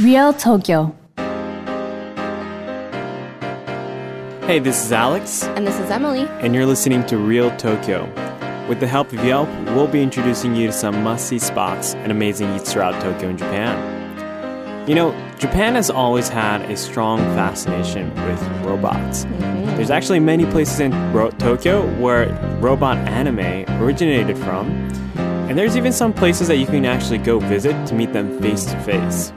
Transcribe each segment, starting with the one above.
Real Tokyo Hey, this is Alex, And this is Emily. and you're listening to Real Tokyo. With the help of Yelp, we'll be introducing you to some must see spots and amazing eats throughout Tokyo and Japan. You know, Japan has always had a strong fascination with robots. Mm-hmm. There's actually many places in Ro- Tokyo where robot anime originated from, and there's even some places that you can actually go visit to meet them face to face.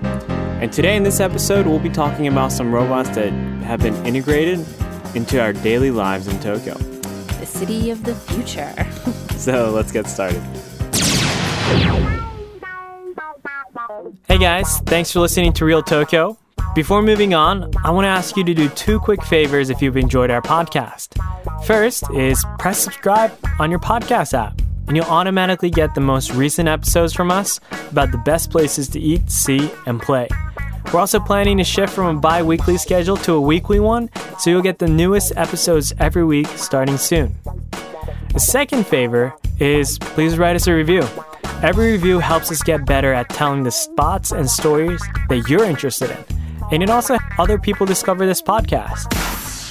And today in this episode, we'll be talking about some robots that have been integrated into our daily lives in Tokyo. The city of the future. So let's get started. Hey guys, thanks for listening to Real Tokyo. Before moving on, I want to ask you to do two quick favors if you've enjoyed our podcast. First is press subscribe on your podcast app, and you'll automatically get the most recent episodes from us about the best places to eat, see, and play. We're also planning to shift from a bi weekly schedule to a weekly one, so you'll get the newest episodes every week starting soon. The second favor is please write us a review. Every review helps us get better at telling the spots and stories that you're interested in. And it also helps other people discover this podcast.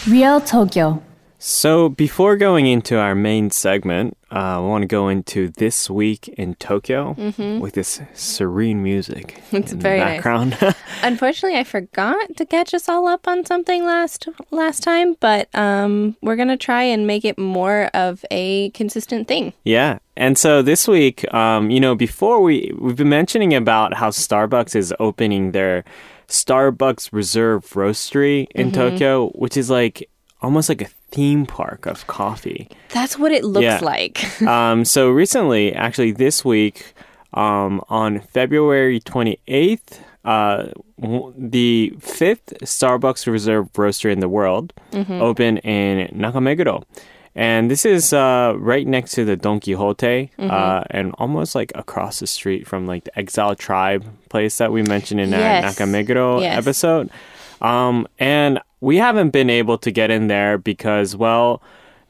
Real Tokyo So, before going into our main segment, uh, I want to go into this week in Tokyo with this serene music It's in very the nice. Unfortunately, I forgot to catch us all up on something last last time, but um, we're gonna try and make it more of a consistent thing. Yeah. And so this week, um, you know, before we we've been mentioning about how Starbucks is opening their Starbucks Reserve Roastery in Tokyo, which is like almost like a theme park of coffee. That's what it looks Yeah. like. um, so recently, actually this week, um, on February 28th, uh, the fifth Starbucks Reserve Roastery in the world opened in Nakameguro. And this is uh, right next to the Don Quijote uh, and almost like across the street from like the Exile Tribe place that we mentioned in Yes. our Nakameguro Yes. episode. Um, and we haven't been able to get in there because, well,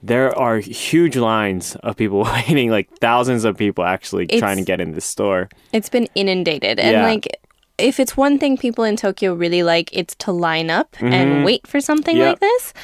there are huge lines of people waiting, like thousands of people actually It's- trying to get in this store. it's been inundated, and Yeah. like. If it's one thing people in Tokyo really like, it's to line up and wait for something Yep. like this.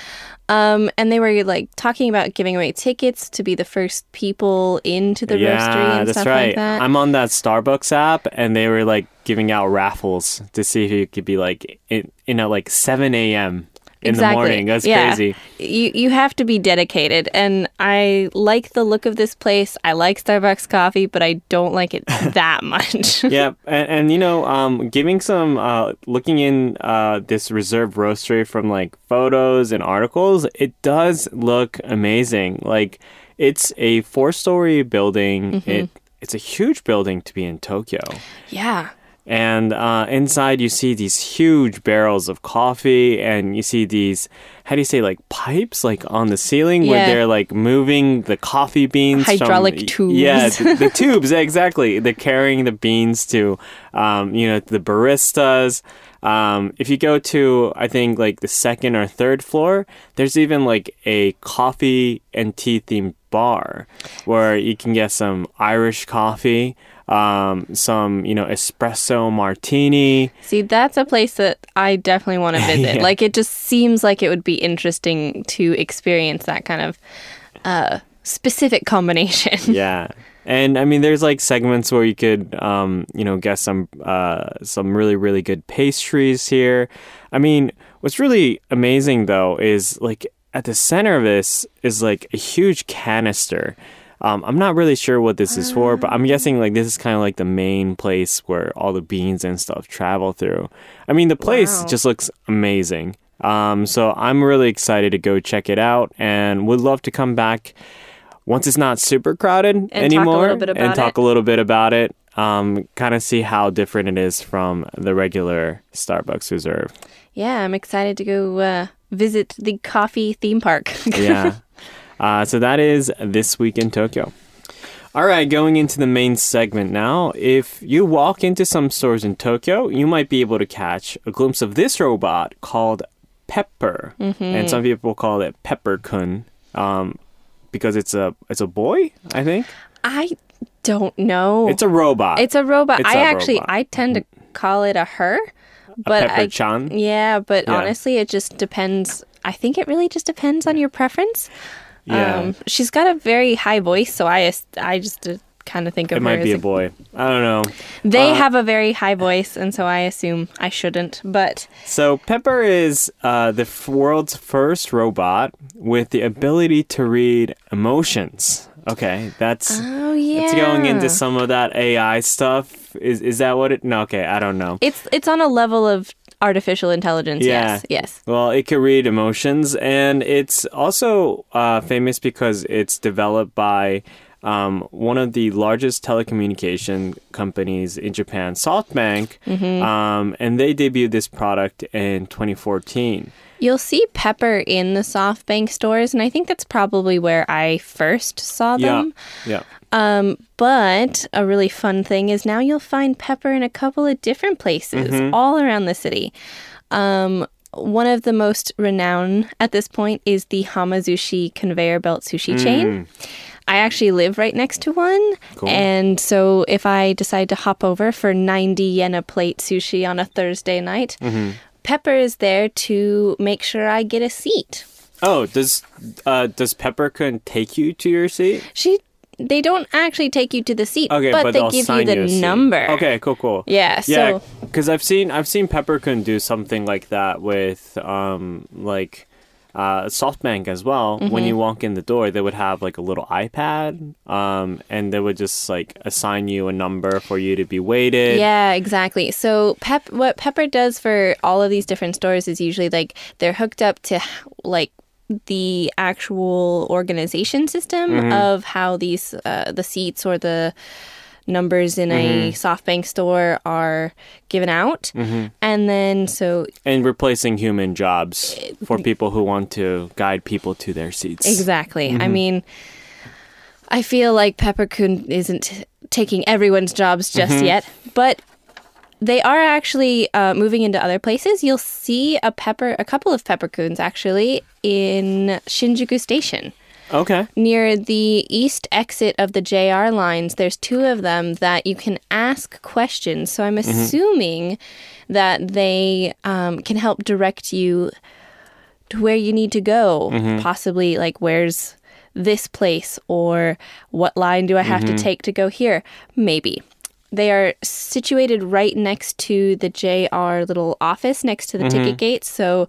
Um, and they were like talking about giving away tickets to be the first people into the roastery and that's stuff right. like that. I'm on that Starbucks app, and they were like giving out raffles to see if you could be like in, in at like 7 a.m. in the morning. That's Yeah. crazy. You you have to be dedicated, and I like the look of this place. I like Starbucks coffee, but I don't like it that much. yeah, and, and you know, um, giving some uh, looking in uh, this reserve roastery from like photos and articles, it does look amazing. Like it's a four-story building. It it's a huge building to be in Tokyo. yeah, And uh, inside, you see these huge barrels of coffee, and you see these, how do you say, like pipes, like on the ceiling, where they're like moving the coffee beans. from- Hydraulic tubes. Yeah, the, the tubes, exactly. They're carrying the beans to, um, you know, the baristas. Um, if you go to, I think, like the second or third floor, there's even like a coffee and tea themed bar where you can get some Irish coffee, um, some, you know, espresso martini. see, that's a place that I definitely want to visit. Yeah. Like, it just seems like it would be interesting to experience that kind of uh, specific combination. Yeah. And I mean, there's like segments where you could, um, you know, get some, uh, some really, really good pastries here. I mean, what's really amazing though is like at the center of this is like a huge canister. Um, I'm not really sure what this is for, but I'm guessing like this is kind of like the main place where all the beans and stuff travel through. I mean, the place Wow. just looks amazing. Um, so I'm really excited to go check it out and would love to come back once it's not super crowded talk a anymore bit and talk it. a little bit about it. Um, kind of see how different it is from the regular Starbucks Reserve. Yeah, I'm excited to go uh, visit the coffee theme park. Yeah. uh, so that is this week in Tokyo. All right, going into the main segment now. If you walk into some stores in Tokyo, you might be able to catch a glimpse of this robot called Pepper, Mm-hmm. and some people call it Pepper Kun, um, because it's a it's a boy. I think I don't know. it's a robot. It's a robot. It's I a actually robot. I tend to call it a her, but I Pepper-chan? yeah, but Yeah. honestly, it just depends. I think it really just depends on your preference. Yeah. Um, she's got a very high voice, so I I just uh, kind of think of It might as be a boy. I don't know. They Uh, have a very high voice, and so I assume I shouldn't. But So Pepper is uh, the f- world's first robot with the ability to read emotions. Okay, that's oh yeah, it's going into some of that AI stuff. Is is that what it? No, okay, I don't know. It's it's on a level of artificial intelligence. Yeah. Yes, yes. Well, it can read emotions, and it's also uh, famous because it's developed by um, one of the largest telecommunication companies in Japan, SoftBank, Mm-hmm. um, and they debuted this product in 2014. You'll see Pepper in the SoftBank stores, and I think that's probably where I first saw them. Yeah, yeah. Um, but a really fun thing is now you'll find Pepper in a couple of different places Mm-hmm. all around the city. Um, one of the most renowned at this point is the Hamazushi conveyor belt sushi chain. I actually live right next to one. Mm. Cool. And so if I decide to hop over for 90 yen a plate sushi on a Thursday night, Mm-hmm. Pepper is there to make sure I get a seat. Oh, does uh, does Pepperkun take you to your seat? She they don't actually take you to the seat, Okay, but, but, they give you the seat. number. Okay, cool, cool. Yeah, yeah, so because I've seen I've seen Pepperkun do something like that with um like uh, SoftBank as well. When Mm-hmm. you walk in the door, they would have like a little iPad, um, and they would just like assign you a number for you to be waited. Yeah, exactly. So Pep what Pepper does for all of these different stores is usually like they're hooked up to like the actual organization system Mm-hmm. of how these uh, the seats or the numbers in a Mm-hmm. SoftBank store are given out. And then so and replacing human jobs for people who want to guide people to their seats. Exactly. Mm-hmm. I mean, I feel like Pepperkun isn't taking everyone's jobs just Mm-hmm. yet, but they are actually uh, moving into other places. You'll see a pepper, a couple of Pepperkuns actually in Shinjuku Station Okay. near the east exit of the JR lines. There's two of them that you can ask questions. So I'm assuming that they um, can help direct you to where you need to go. Possibly like where's this place or what line do I have to take to go here? Maybe. They are situated right next to the JR little office next to the ticket mm-hmm. gate. So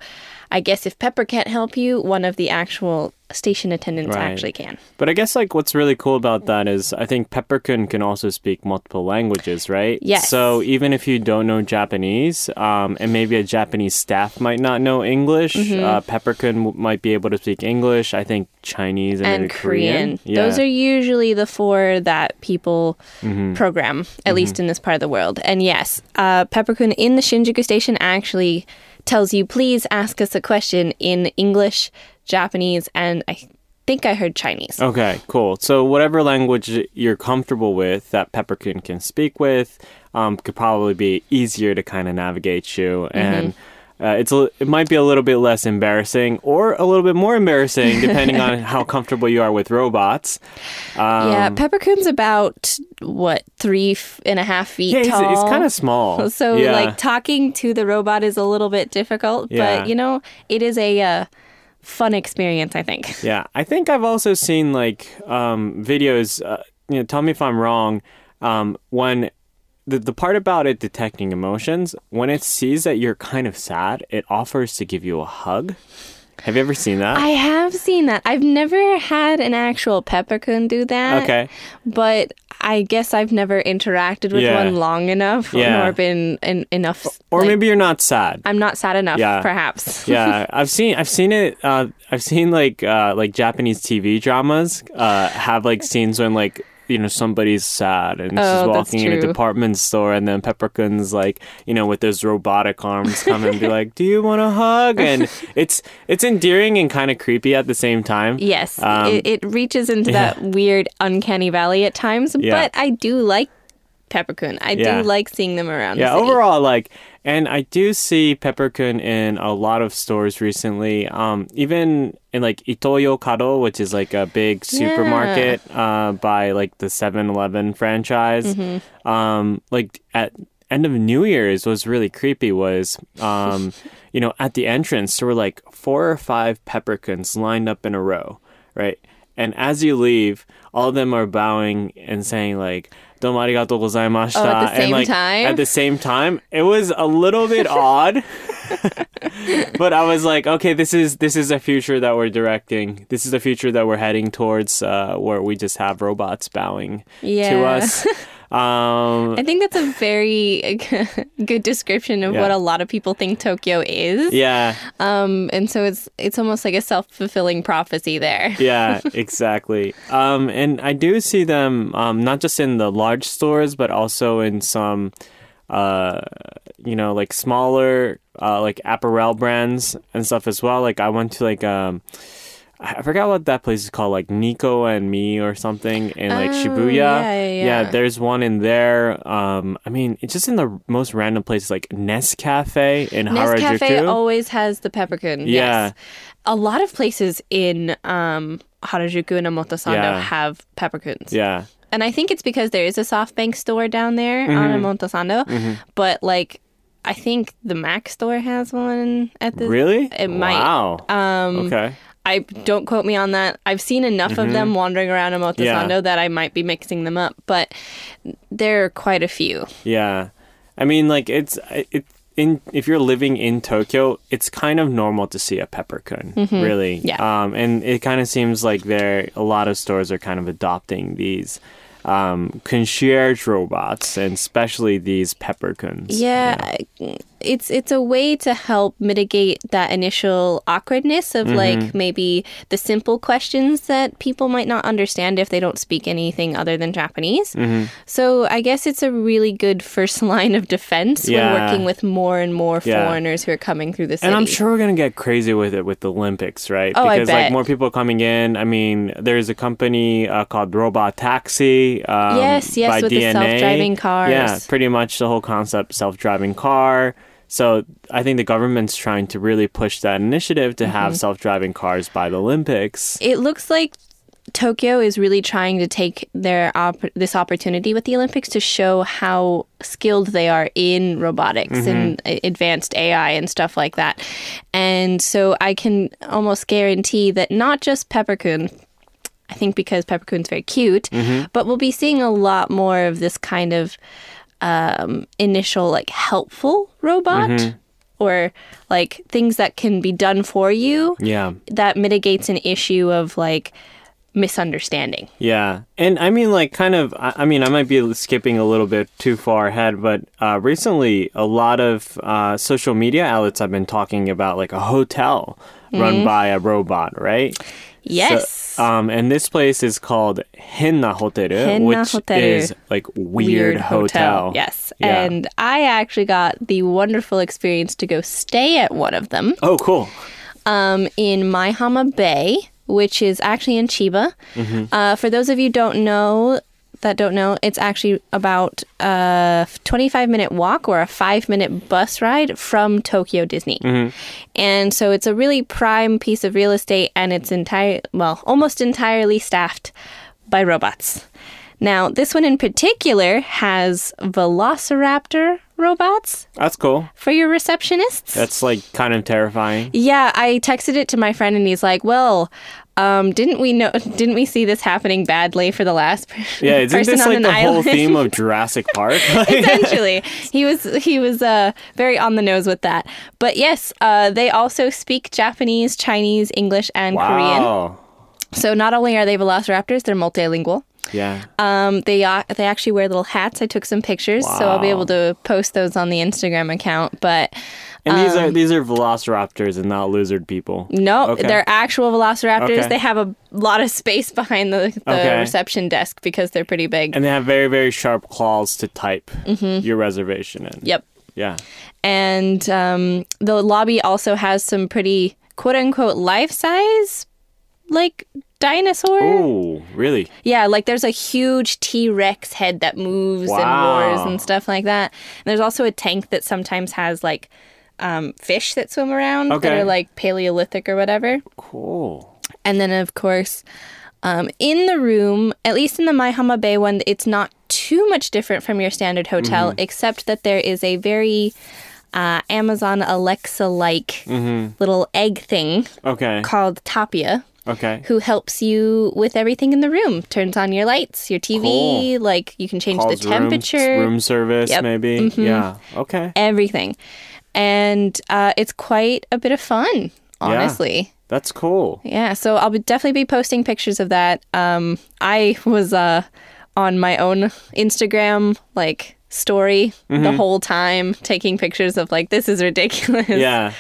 I guess if Pepper can't help you, one of the actual station attendants Right. actually can. But I guess like what's really cool about that is I think Pepperkun can also speak multiple languages, right? Yes. So even if you don't know Japanese, um, and maybe a Japanese staff might not know English, Mm-hmm. uh, might be able to speak English. I think Chinese and, and Korean. Korean. Those are usually the four that people Mm-hmm. program, at least in this part of the world. And yes, uh, Pepperkun in the Shinjuku station actually tells you, please ask us a question in English, Japanese, and I think I heard Chinese. Okay, cool. So whatever language you're comfortable with that Pepperkun can speak with, um, could probably be easier to kind of navigate you Mm-hmm. Uh, it's a, it might be a little bit less embarrassing or a little bit more embarrassing depending on how comfortable you are with robots. Um, yeah, Pepperkun's about what three and a half feet yeah, it's, tall. it's kind of small. So yeah. like talking to the robot is a little bit difficult, Yeah. but you know it is a uh, fun experience. I think. Yeah, I think I've also seen like um, videos. Uh, you know, tell me if I'm wrong. Um, when the the part about it detecting emotions, when it sees that you're kind of sad, it offers to give you a hug. Have you ever seen that? I have seen that. I've never had an actual Pepperkun do that. okay. But I guess I've never interacted with Yeah. one long enough Yeah. nor been en- enough. Or like, maybe you're not sad. I'm not sad enough, Yeah. perhaps. yeah, I've seen I've seen it. Uh, I've seen like uh, like Japanese TV dramas uh, have like scenes when like you know somebody's sad and Oh, she's walking in a department store and then Pepperkun's like you know with those robotic arms come and be like, "Do you want a hug?" And it's it's endearing and kind of creepy at the same time. Yes, Um, it, it reaches into yeah. that weird uncanny valley at times, Yeah. but I do like Pepperkun. I Yeah. do like seeing them around. Yeah, the overall, like, and I do see Pepperkun in a lot of stores recently. Um, even in like Ito-Yokado, which is like a big supermarket uh, by like the 7-Eleven franchise. Mm-hmm. Um, like at end of New Year's was really creepy. Was um, you know, at the entrance there were like four or five Pepperkuns lined up in a row, right? And as you leave, all of them are bowing and saying like "Domo arigatou gozaimashita." Oh, at the and same like time? at the same time, it was a little bit odd. but I was like, okay, this is this is a future that we're directing. This is a future that we're heading towards, uh, where we just have robots bowing to Yeah. us. Um, I think that's a very good description of Yeah. what a lot of people think Tokyo is. yeah, Um, and so it's it's almost like a self fulfilling prophecy there. yeah, exactly. Um, and I do see them um, not just in the large stores, but also in some, uh, you know, like smaller, uh, like apparel brands and stuff as well. Like I went to like um. I forgot what that place is called, like Nico and Me or something in like Oh, Shibuya. yeah, yeah, yeah. there's one in there. Um, I mean, it's just in the most random places, like Nest Cafe in Harajuku. Nest Harajuku. Cafe always has the Pepperkun. Yeah. Yes. A lot of places in um, Harajuku and Omotesando Yeah. have Pepperkuns. yeah, And I think it's because there is a SoftBank store down there on Mm-hmm. But like, I think the Mac store has one at the. really? It might. Wow. Um, okay. I don't quote me on that. I've seen enough of them wandering around Omotesando Mm-hmm. Yeah. that I might be mixing them up, but there are quite a few. Yeah, I mean, like it's it in if you're living in Tokyo, it's kind of normal to see a Pepperkun, really. Yeah. Um, and it kind of seems like there a lot of stores are kind of adopting these um, concierge robots, and especially these Pepperkuns. Yeah, it's it's a way to help mitigate that initial awkwardness of like maybe the simple questions that people might not understand if they don't speak anything other than Japanese. So I guess it's a really good first line of defense Yeah. when working with more and more Yeah. foreigners who are coming through the city. And I'm sure we're gonna get crazy with it with the Olympics, right? Oh, I because like bet. more people coming in. I mean, there's a company uh, called Robot Taxi. Um, Yes, yes, by with the self-driving cars. Yeah, pretty much the whole concept self-driving car. So I think the government's trying to really push that initiative to have Mm-hmm. self-driving cars by the Olympics. it looks like Tokyo is really trying to take their op- this opportunity with the Olympics to show how skilled they are in robotics and advanced AI and stuff like that. And so I can almost guarantee that not just Pepperkun, I think because Pepperkun's very cute, but we'll be seeing a lot more of this kind of um, initial like helpful robot. Or like things that can be done for you Yeah. that mitigates an issue of like misunderstanding. Yeah. And I mean, like, kind of, I I mean, I might be skipping a little bit too far ahead, but uh, recently a lot of uh, social media outlets have been talking about like a hotel run by a robot, right? Yes. So, um, and this place is called Henn na Hotel, Henn na which Hoteru. is like weird, hotel. Yes. Yeah. And I actually got the wonderful experience to go stay at one of them Oh, cool. um, in Maihama Bay, which is actually in Chiba. Mm-hmm. Uh, for those of you don't know, that don't know, it's actually about a 25 minute walk or a five minute bus ride from Tokyo Disney. Mm-hmm. And so it's a really prime piece of real estate and it's entire, well, almost entirely staffed by robots. Now, this one in particular has velociraptor robots That's cool. for your receptionists. That's like kind of terrifying. Yeah, I texted it to my friend and he's like, "Well, um, didn't we know? Didn't we see this happening badly for the last Yeah, isn't person this on like an the whole theme of Jurassic Park? Essentially, he was he was uh, very on the nose with that. But yes, uh, they also speak Japanese, Chinese, English, and Korean. wow. So not only are they velociraptors, they're multilingual. Yeah. Um, they uh, they actually wear little hats. I took some pictures, so I'll be able to post those on the Instagram account. But And these um, are these are velociraptors and not lizard people. No, Okay. they're actual velociraptors. Okay. They have a lot of space behind the, the Okay. reception desk because they're pretty big. And they have very very sharp claws to type your reservation in. Mm-hmm. yep. Yeah. And um, the lobby also has some pretty quote unquote life size like dinosaur. Oh, really? Yeah, like there's a huge T Rex head that moves and Wow. roars and stuff like that. And there's also a tank that sometimes has like um, fish that swim around that are like Paleolithic or whatever. Cool. And then, of course, um, in the room, at least in the Maihama Bay one, it's not too much different from your standard hotel, Mm-hmm. except that there is a very uh, Amazon Alexa like Mm-hmm. little egg thing Okay. called Tapia. Okay. Who helps you with everything in the room? Turns on your lights, your TV, Cool. like you can change Calls the temperature, Room, room service, Yep. Mm-hmm. maybe. Yeah. Okay. everything. And uh, it's quite a bit of fun, honestly. That's cool. Yeah, so I'll be, definitely be posting pictures of that. Um, I was uh, on my own Instagram like story the whole time, taking pictures of like this is ridiculous. Yeah.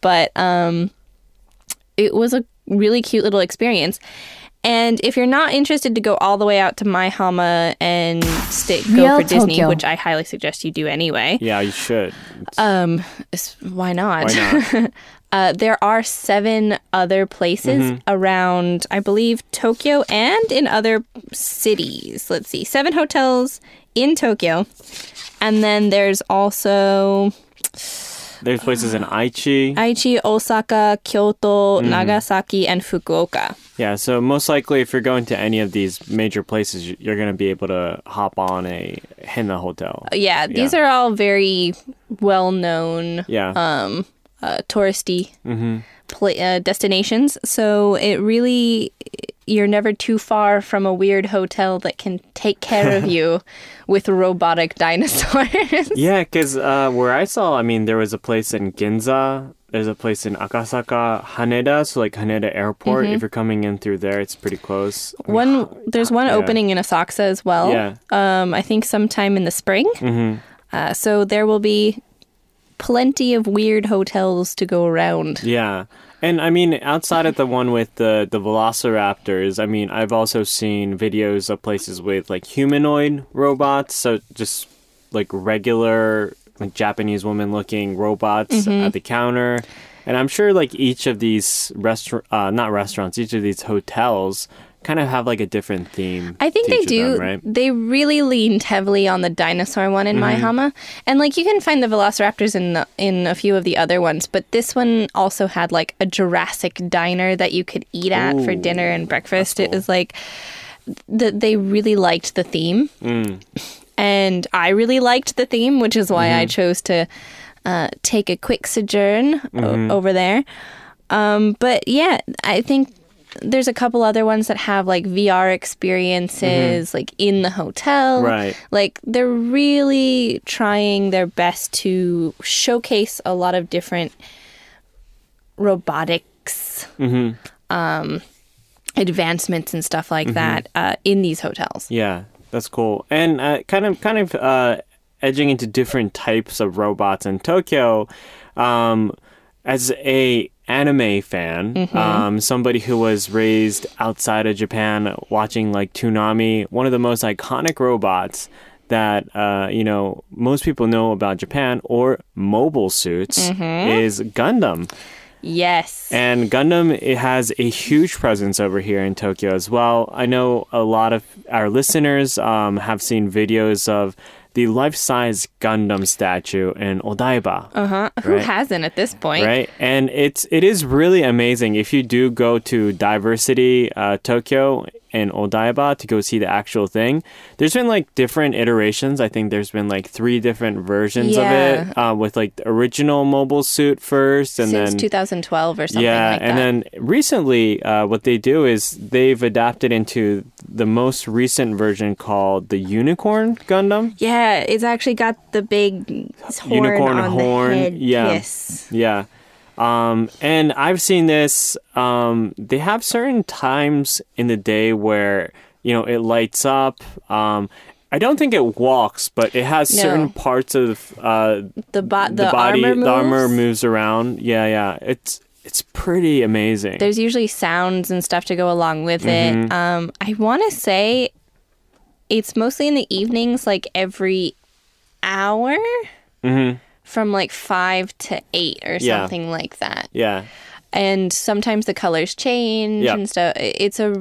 but um, it was a really cute little experience. And if you're not interested to go all the way out to Maihama and stay, go Real for Disney, Tokyo. which I highly suggest you do anyway, Yeah, you should. um, s- why not? Why not? Uh, there are seven other places Mm-hmm. around, I believe, Tokyo and in other cities. Let's see, seven hotels in Tokyo. And then there's also There's places in Aichi. Aichi, Osaka, Kyoto, Mm-hmm. Nagasaki, and Fukuoka. Yeah, so most likely if you're going to any of these major places, you- you're going to be able to hop on a Henn na hotel. Yeah, these Yeah. are all very well known Yeah. um, uh, touristy Mm-hmm. pla- uh, destinations. So it really, you're never too far from a weird hotel that can take care of you with robotic dinosaurs. yeah, because uh, where I saw, I mean, there was a place in Ginza. There's a place in Akasaka, Haneda, so like Haneda Airport. Mm-hmm. If you're coming in through there, it's pretty close. one, there's one Yeah. opening in Asakusa as well. Yeah. Um, I think sometime in the spring. Mm-hmm. Uh, so there will be plenty of weird hotels to go around. Yeah. And I mean, outside of the one with the, the velociraptors, I mean, I've also seen videos of places with like humanoid robots. So just like regular, like Japanese woman looking robots at the counter. And I'm sure like each of these restaurant, uh, not restaurants, each of these hotels kind of have like a different theme. I think they do. them, right? They really leaned heavily on the dinosaur one in Mm-hmm. Maihama, and like you can find the Velociraptors in the, in a few of the other ones, but this one also had like a Jurassic diner that you could eat at for dinner and breakfast. It was like the, they really liked the theme, Mm. and I really liked the theme, which is why Mm-hmm. I chose to uh, take a quick sojourn Mm-hmm. over there. Um, but yeah, I think there's a couple other ones that have like VR experiences, like in the hotel. Mm-hmm. Right. Like they're really trying their best to showcase a lot of different robotics Mm-hmm. um, advancements and stuff like that uh, in these hotels. Yeah, that's cool. And uh, kind of, kind of uh, edging into different types of robots in Tokyo. Um, as a anime fan, um, somebody who was raised outside of Japan, watching like Toonami, one of the most iconic robots that uh, you know most people know about Japan or mobile suits is Gundam. Yes. And Gundam it has a huge presence over here in Tokyo as well. I know a lot of our listeners um, have seen videos of the life-size Gundam statue in Odaiba. uh huh. Who hasn't at this point? Right, and it's it is really amazing if you do go to DiverCity uh, Tokyo and Odaiba to go see the actual thing. There's been like different iterations. I think there's been like three different versions of it uh, with like the original mobile suit first, and Since then 2012 or something yeah, like and that. then recently, uh, what they do is they've adapted into the most recent version called the Unicorn Gundam. Yeah, it's actually got the big horn Unicorn on horn, the head. yeah. Yes. Yeah. Um, and I've seen this. Um, they have certain times in the day where you know it lights up. Um, I don't think it walks, but it has No. certain parts of uh, The, bo- the, the, body. armor. The armor moves around. Yeah, yeah. It's it's pretty amazing. There's usually sounds and stuff to go along with Mm-hmm. it. Um, I want to say it's mostly in the evenings, like every hour hmm from like five to eight or Yeah. something like that. Yeah. And sometimes the colors change Yep. and stuff. It's a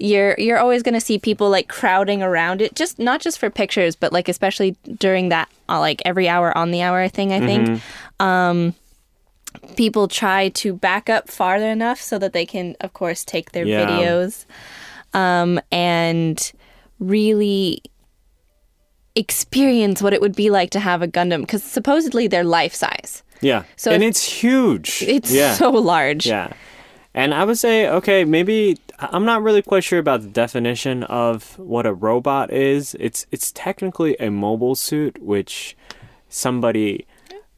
you're you're always going to see people like crowding around it just not just for pictures but like especially during that uh, like every hour on the hour thing i think Mm-hmm. um people try to back up farther enough so that they can of course take their Yeah. videos um and really experience what it would be like to have a Gundam because supposedly they're life size. Yeah. So and if- it's huge. It's yeah. so large. Yeah. And I would say, okay, maybe I'm not really quite sure about the definition of what a robot is. It's it's technically a mobile suit which somebody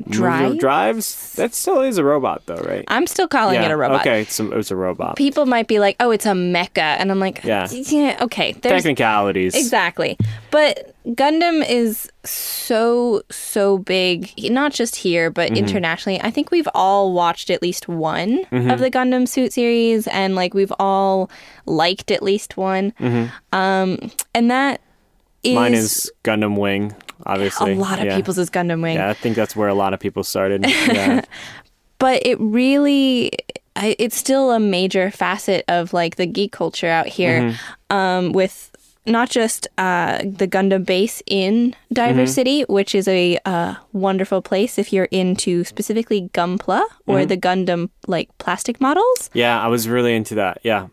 Drives? drives. That still is a robot though, right? I'm still calling yeah. it a robot. Okay, it's a, it's a robot. People might be like, "Oh, it's a mecha," and I'm like, Yeah. yeah okay." There's Technicalities. exactly, but Gundam is so so big, not just here but Mm-hmm. internationally. I think we've all watched at least one Mm-hmm. of the Gundam suit series, and like we've all liked at least one. Um, and that is, Mm-hmm. Mine is Gundam Wing, a lot of yeah. people's is Gundam Wing. Yeah, I think that's where a lot of people started. Yeah. but it really I, it's still a major facet of like the geek culture out here Mm-hmm. um, with not just uh, the gundam base in diver Mm-hmm. city which is a uh, wonderful place if you're into specifically gunpla or Mm-hmm. the gundam like plastic models yeah, I was really into that. Yeah.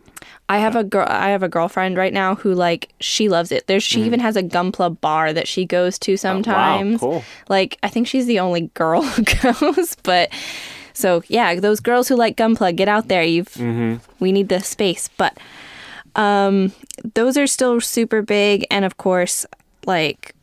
I have a girl i have a girlfriend right now who like she loves it there's she even has a gunpla bar that she goes to sometimes. Oh, cool. like I think she's the only girl who goes, but so yeah, those girls who like Gunpla, get out there. You've Mm-hmm. we need the space, but um, those are still super big, and of course, like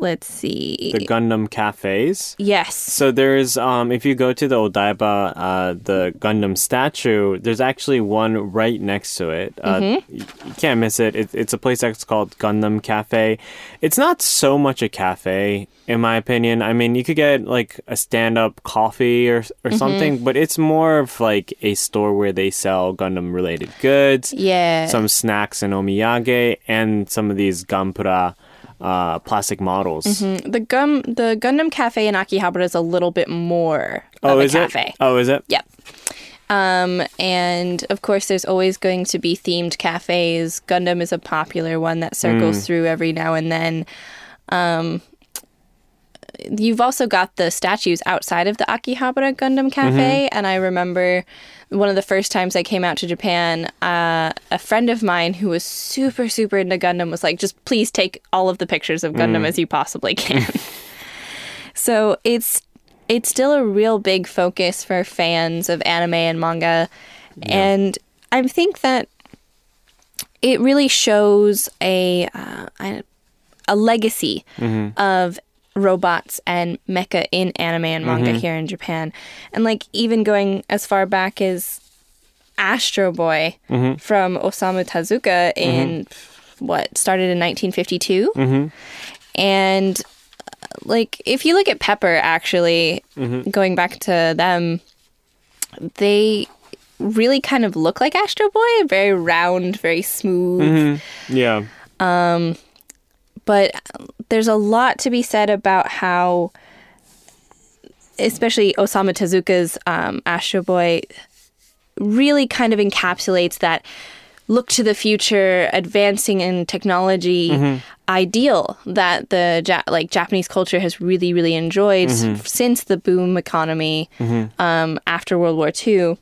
let's see, The Gundam cafes. yes, So there's um if you go to the Odaiba uh the Gundam statue, there's actually one right next to it. Uh Mm-hmm. you, can't miss it. it. It's a place that's called Gundam Cafe. It's not so much a cafe in my opinion. I mean, you could get like a stand-up coffee or Mm-hmm. or something, but it's more of like a store where they sell Gundam related goods. yeah, Some snacks and omiyage and some of these Gampura uh, plastic models. Mm-hmm. the gum the Gundam Cafe in Akihabara is a little bit more Oh, of a is cafe. it? Oh, is it? Yep. Um, and of course, there's always going to be themed cafes. Gundam is a popular one that circles through every now and then. Um, you've also got the statues outside of the Akihabara Gundam Cafe, and I remember one of the first times I came out to Japan, uh, a friend of mine who was super, super into Gundam was like, just please take all of the pictures of Gundam as you possibly can. so it's it's still a real big focus for fans of anime and manga, and I think that it really shows a uh, a- a legacy of robots and mecha in anime and manga mm-hmm. here in Japan. And like even going as far back as Astro Boy mm-hmm. from Osamu Tezuka in mm-hmm. what started in 1952. And uh, like if you look at Pepper actually going back to them they really kind of look like Astro Boy, very round, very smooth. Yeah. Um, but there's a lot to be said about how, especially Osamu Tezuka's um, Astro Boy, really kind of encapsulates that look to the future, advancing in technology ideal that the ja- like Japanese culture has really, really enjoyed s- since the boom economy um, after World War II.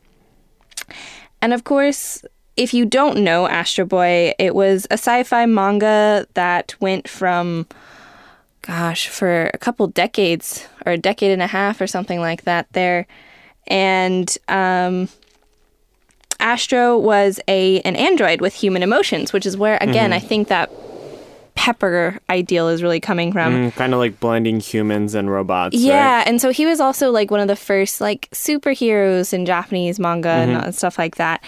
And of course, if you don't know Astro Boy, it was a sci-fi manga that went from gosh, for a couple decades or a decade and a half or something like that there. And um Astro was a an android with human emotions, which is where again I think that Pepper ideal is really coming from. kind of like blending humans and robots. Yeah, right? and so he was also like one of the first like superheroes in Japanese manga and uh, stuff like that.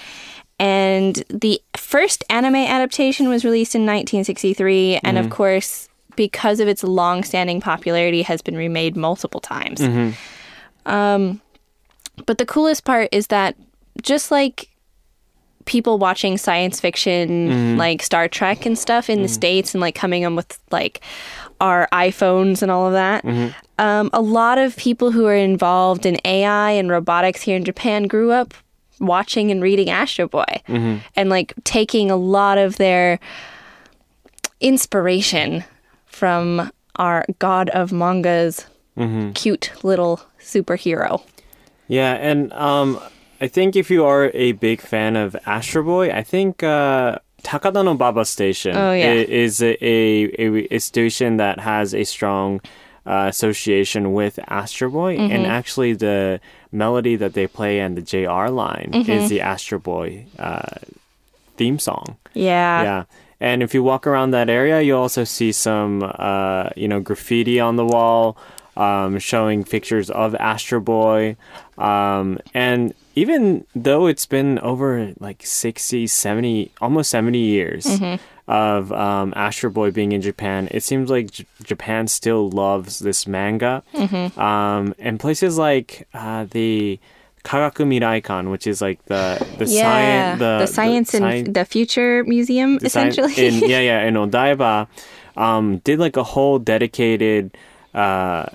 And the first anime adaptation was released in 1963, and of mm-hmm. course, because of its long-standing popularity, has been remade multiple times. Mm-hmm. Um, but the coolest part is that just like people watching science fiction mm-hmm. like Star Trek and stuff in the States and like coming on with like our iPhones and all of that. Um, a lot of people who are involved in AI and robotics here in Japan grew up watching and reading Astro Boy and like taking a lot of their inspiration from our god of mangas cute little superhero. Yeah, and um, I think if you are a big fan of Astro Boy, I think uh, Takadano Baba Station Oh, yeah. is a, a, a station that has a strong uh, association with Astro Boy, Mm-hmm. and actually the melody that they play and the JR line Mm-hmm. is the Astro Boy uh, theme song. Yeah. Yeah. And if you walk around that area, you'll also see some, uh, you know, graffiti on the wall um, showing pictures of Astro Boy. Um, and even though it's been over like 60, 70, almost 70 years of um, Astro Boy being in Japan, it seems like J- Japan still loves this manga. Um, and places like uh, the Kagaku Miraikan, which is like the the Yeah, science the, science and sci- the future museum, the sci- essentially. in, yeah, yeah, in Odaiba, um, did like a whole dedicated, uh,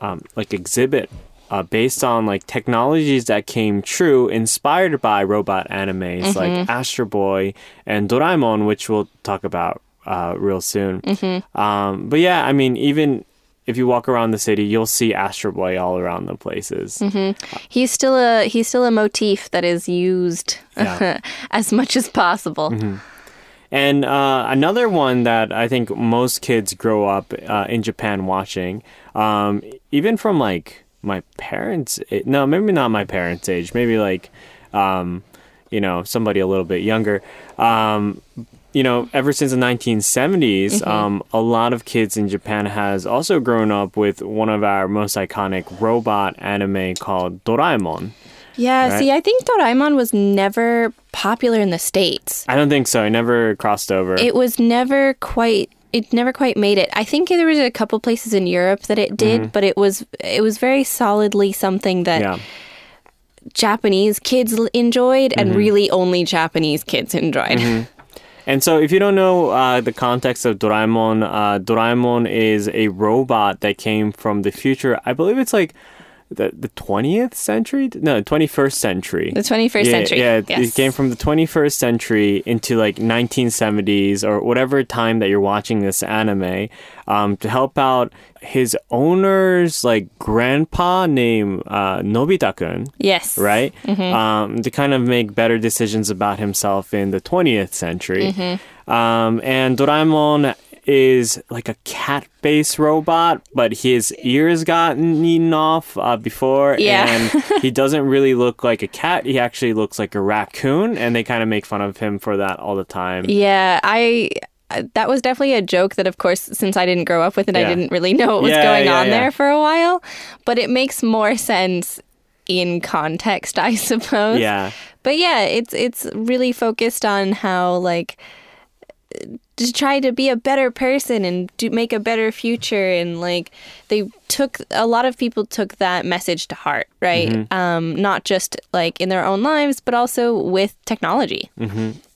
um, like exhibit. Uh, based on like technologies that came true, inspired by robot animes Mm-hmm. like Astro Boy and Doraemon, which we'll talk about uh, real soon. Mm-hmm. Um, but yeah, I mean, even if you walk around the city, you'll see Astro Boy all around the places. Mm-hmm. he's still a he's still a motif that is used Yeah. as much as possible. And uh, another one that I think most kids grow up uh, in Japan watching, um, even from like my parents, no, maybe not my parents' age, maybe like, um, you know, somebody a little bit younger. Um, you know, ever since the 1970s, um, a lot of kids in Japan has also grown up with one of our most iconic robot anime called Doraemon. Yeah, Right. see, I think Doraemon was never popular in the states. I don't think so. It never crossed over. It was never quite it never quite made it. I think there was a couple places in Europe that it did, but it was it was very solidly something that yeah. Japanese kids enjoyed and really only Japanese kids enjoyed. And so, if you don't know uh, the context of Doraemon, uh, Doraemon is a robot that came from the future. I believe it's like the the twentieth century, no, twenty first century. The 21st yeah, century. Yeah, it- yes. it came from the twenty first century into like nineteen seventies or whatever time that you're watching this anime, um, to help out his owner's like grandpa named uh, Nobita-kun Yes. right? Um, to kind of make better decisions about himself in the 20th century. Um, and Doraemon is like a cat-based robot, but his ears got eaten off uh, before, Yeah. and he doesn't really look like a cat. He actually looks like a raccoon, and they kind of make fun of him for that all the time. Yeah, I that was definitely a joke that of course since I didn't grow up with it I didn't really know what was Yeah, going yeah, on yeah. there for a while, but it makes more sense in context, I suppose. Yeah. But yeah, it's it's really focused on how like to try to be a better person and to make a better future. And like they took a lot of people took that message to heart right? Mm-hmm. um not just like in their own lives but also with technology.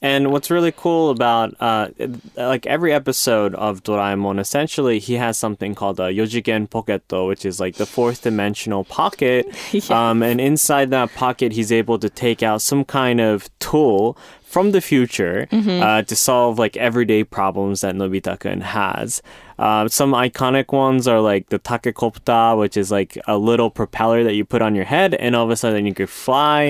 And what's really cool about uh, like every episode of Doraemon, essentially he has something called a Yojigen Pocketto, which is like the fourth dimensional pocket. um, and inside that pocket, he's able to take out some kind of tool from the future uh, to solve like everyday problems that Nobita-kun has. Uh, some iconic ones are like the Takekopta, which is like a little propeller that you put on your head, and all of a sudden you could fly.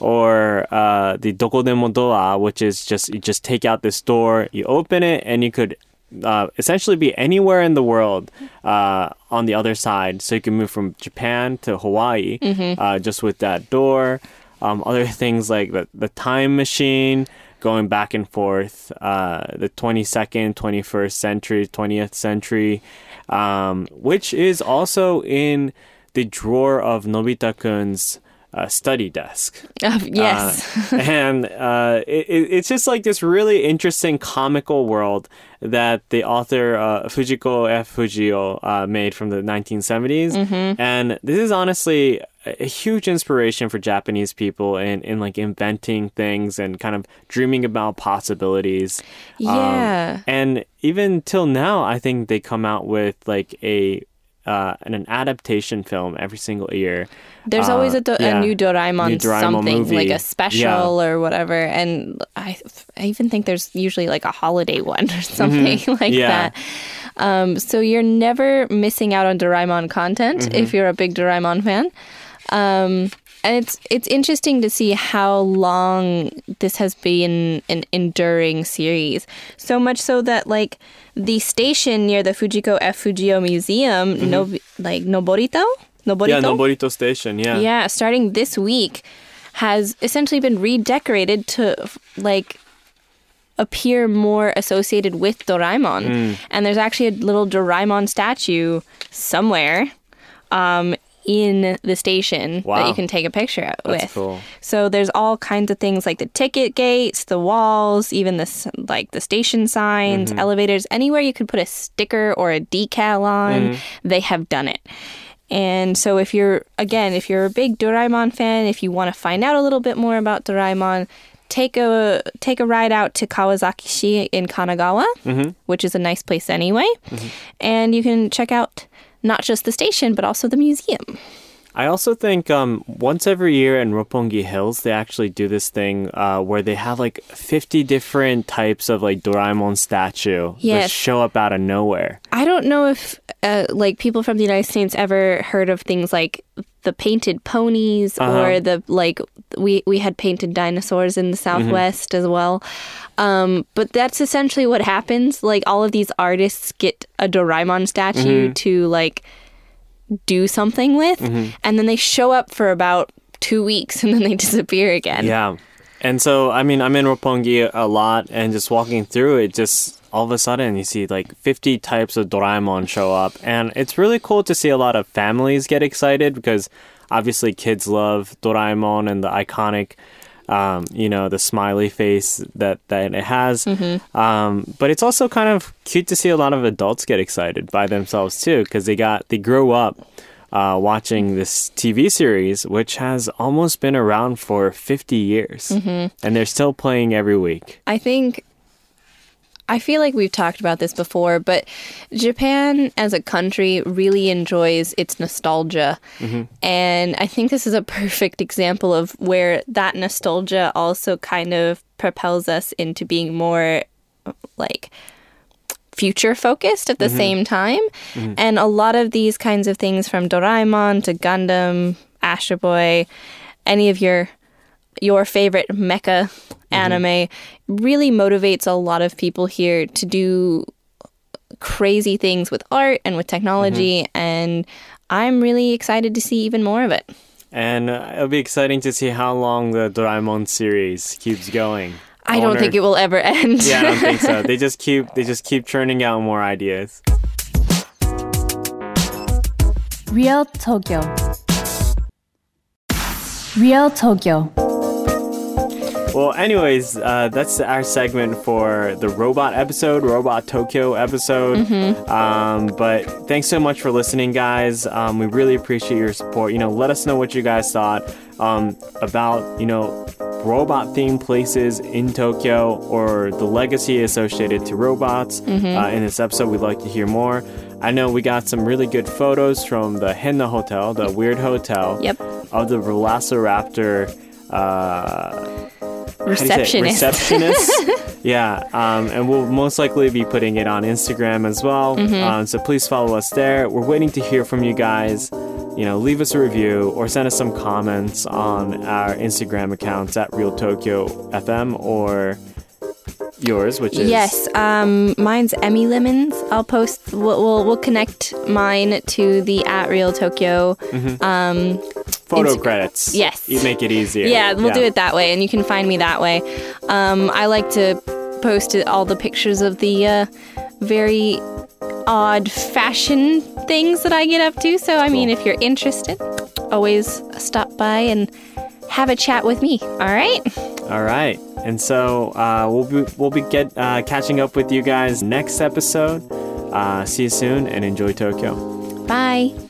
Or uh, the Dokodemo Doa, which is just you just take out this door, you open it, and you could uh, essentially be anywhere in the world uh, on the other side. So you can move from Japan to Hawaii uh, just with that door. Um, other things like the, the time machine, going back and forth, uh, the 22nd, 21st century, 20th century, um, which is also in the drawer of Nobita kun's uh, study desk. Uh, yes Uh, and uh, it, it- it's just like this really interesting comical world that the author uh, Fujiko F. Fujio uh, made from the 1970s. Mm-hmm. And this is honestly a huge inspiration for Japanese people in, in like inventing things and kind of dreaming about possibilities. Um, Yeah. and even till now, I think they come out with like a uh, an, an adaptation film every single year. There's always Uh, a, do- yeah. a new Doraemon, New Doraemon something movie. like a special or whatever, and I I even think there's usually like a holiday one or something like Mm-hmm. Yeah. that. Um, so you're never missing out on Doraemon content Mm-hmm. if you're a big Doraemon fan. Um, and it's it's interesting to see how long this has been an enduring series. So much so that like the station near the Fujiko F Fujio Museum, no, like Noborito, Noborito, Yeah, Noborito Station. Yeah. yeah, starting this week, has essentially been redecorated to like appear more associated with Doraemon. And there's actually a little Doraemon statue somewhere um, in the station that you can take a picture That's with. cool. So there's all kinds of things like the ticket gates, the walls, even the like the station signs, Mm-hmm. elevators, anywhere you could put a sticker or a decal on, Mm-hmm. they have done it. And so if you're again, if you're a big Doraemon fan, if you want to find out a little bit more about Doraemon, take a take a ride out to Kawasaki-shi in Kanagawa, which is a nice place anyway. And you can check out not just the station but also the museum. I also think um, once every year in Roppongi Hills, they actually do this thing uh, where they have like 50 different types of like Doraemon statue that show up out of nowhere. I don't know if uh, like people from the United States ever heard of things like the painted ponies or the like we we had painted dinosaurs in the Southwest as well. Um, but that's essentially what happens. Like all of these artists get a Doraemon statue to like do something with, mm-hmm. and then they show up for about two weeks and then they disappear again. Yeah. And so, I mean, I'm in Roppongi a lot and just walking through it, just all of a sudden you see like 50 types of Doraemon show up. And it's really cool to see a lot of families get excited because obviously kids love Doraemon and the iconic, um, you know, the smiley face that, that it has. Um, but it's also kind of cute to see a lot of adults get excited by themselves too because they got, they grow up uh, watching this TV series, which has almost been around for 50 years. And they're still playing every week. I think I feel like we've talked about this before, but Japan as a country really enjoys its nostalgia. Mm-hmm. And I think this is a perfect example of where that nostalgia also kind of propels us into being more like future focused at the mm-hmm. same time. Mm-hmm. And a lot of these kinds of things from Doraemon to Gundam, Astro Boy, any of your your favorite mecha anime really motivates a lot of people here to do crazy things with art and with technology and I'm really excited to see even more of it. And uh, it'll be exciting to see how long the Doraemon series keeps going. I don't think it will ever end. Yeah, I don't think so. They just keep they just keep churning out more ideas. Real Tokyo. Real Tokyo. Well, anyways, uh, that's our segment for the robot episode, Robot Tokyo episode. Um, but thanks so much for listening, guys. Um, we really appreciate your support. You know, let us know what you guys thought um, about, you know, robot themed places in Tokyo or the legacy associated to robots. Uh, in this episode, we'd like to hear more. I know we got some really good photos from the Henn na Hotel, the weird hotel, Yep. of the Velociraptor. Uh, how do you say it? Receptionist. Receptionist. yeah, um, and we'll most likely be putting it on Instagram as well. Mm-hmm. Um, so please follow us there. We're waiting to hear from you guys. You know, leave us a review or send us some comments on our Instagram accounts at Real Tokyo FM or yours, which is Yes, um, mine's Emmy Lemons. I'll post. We'll, we'll we'll connect mine to the at Real Tokyo. Um, photo Insta- credits. Yes. you make it easier. yeah, we'll do it that way, and you can find me that way. Um, I like to post all the pictures of the uh, very odd fashion things that I get up to. So, I mean, if you're interested, always stop by and have a chat with me. All right. All right. And so uh, we'll be we'll be get uh, catching up with you guys next episode. Uh, see you soon and enjoy Tokyo. Bye.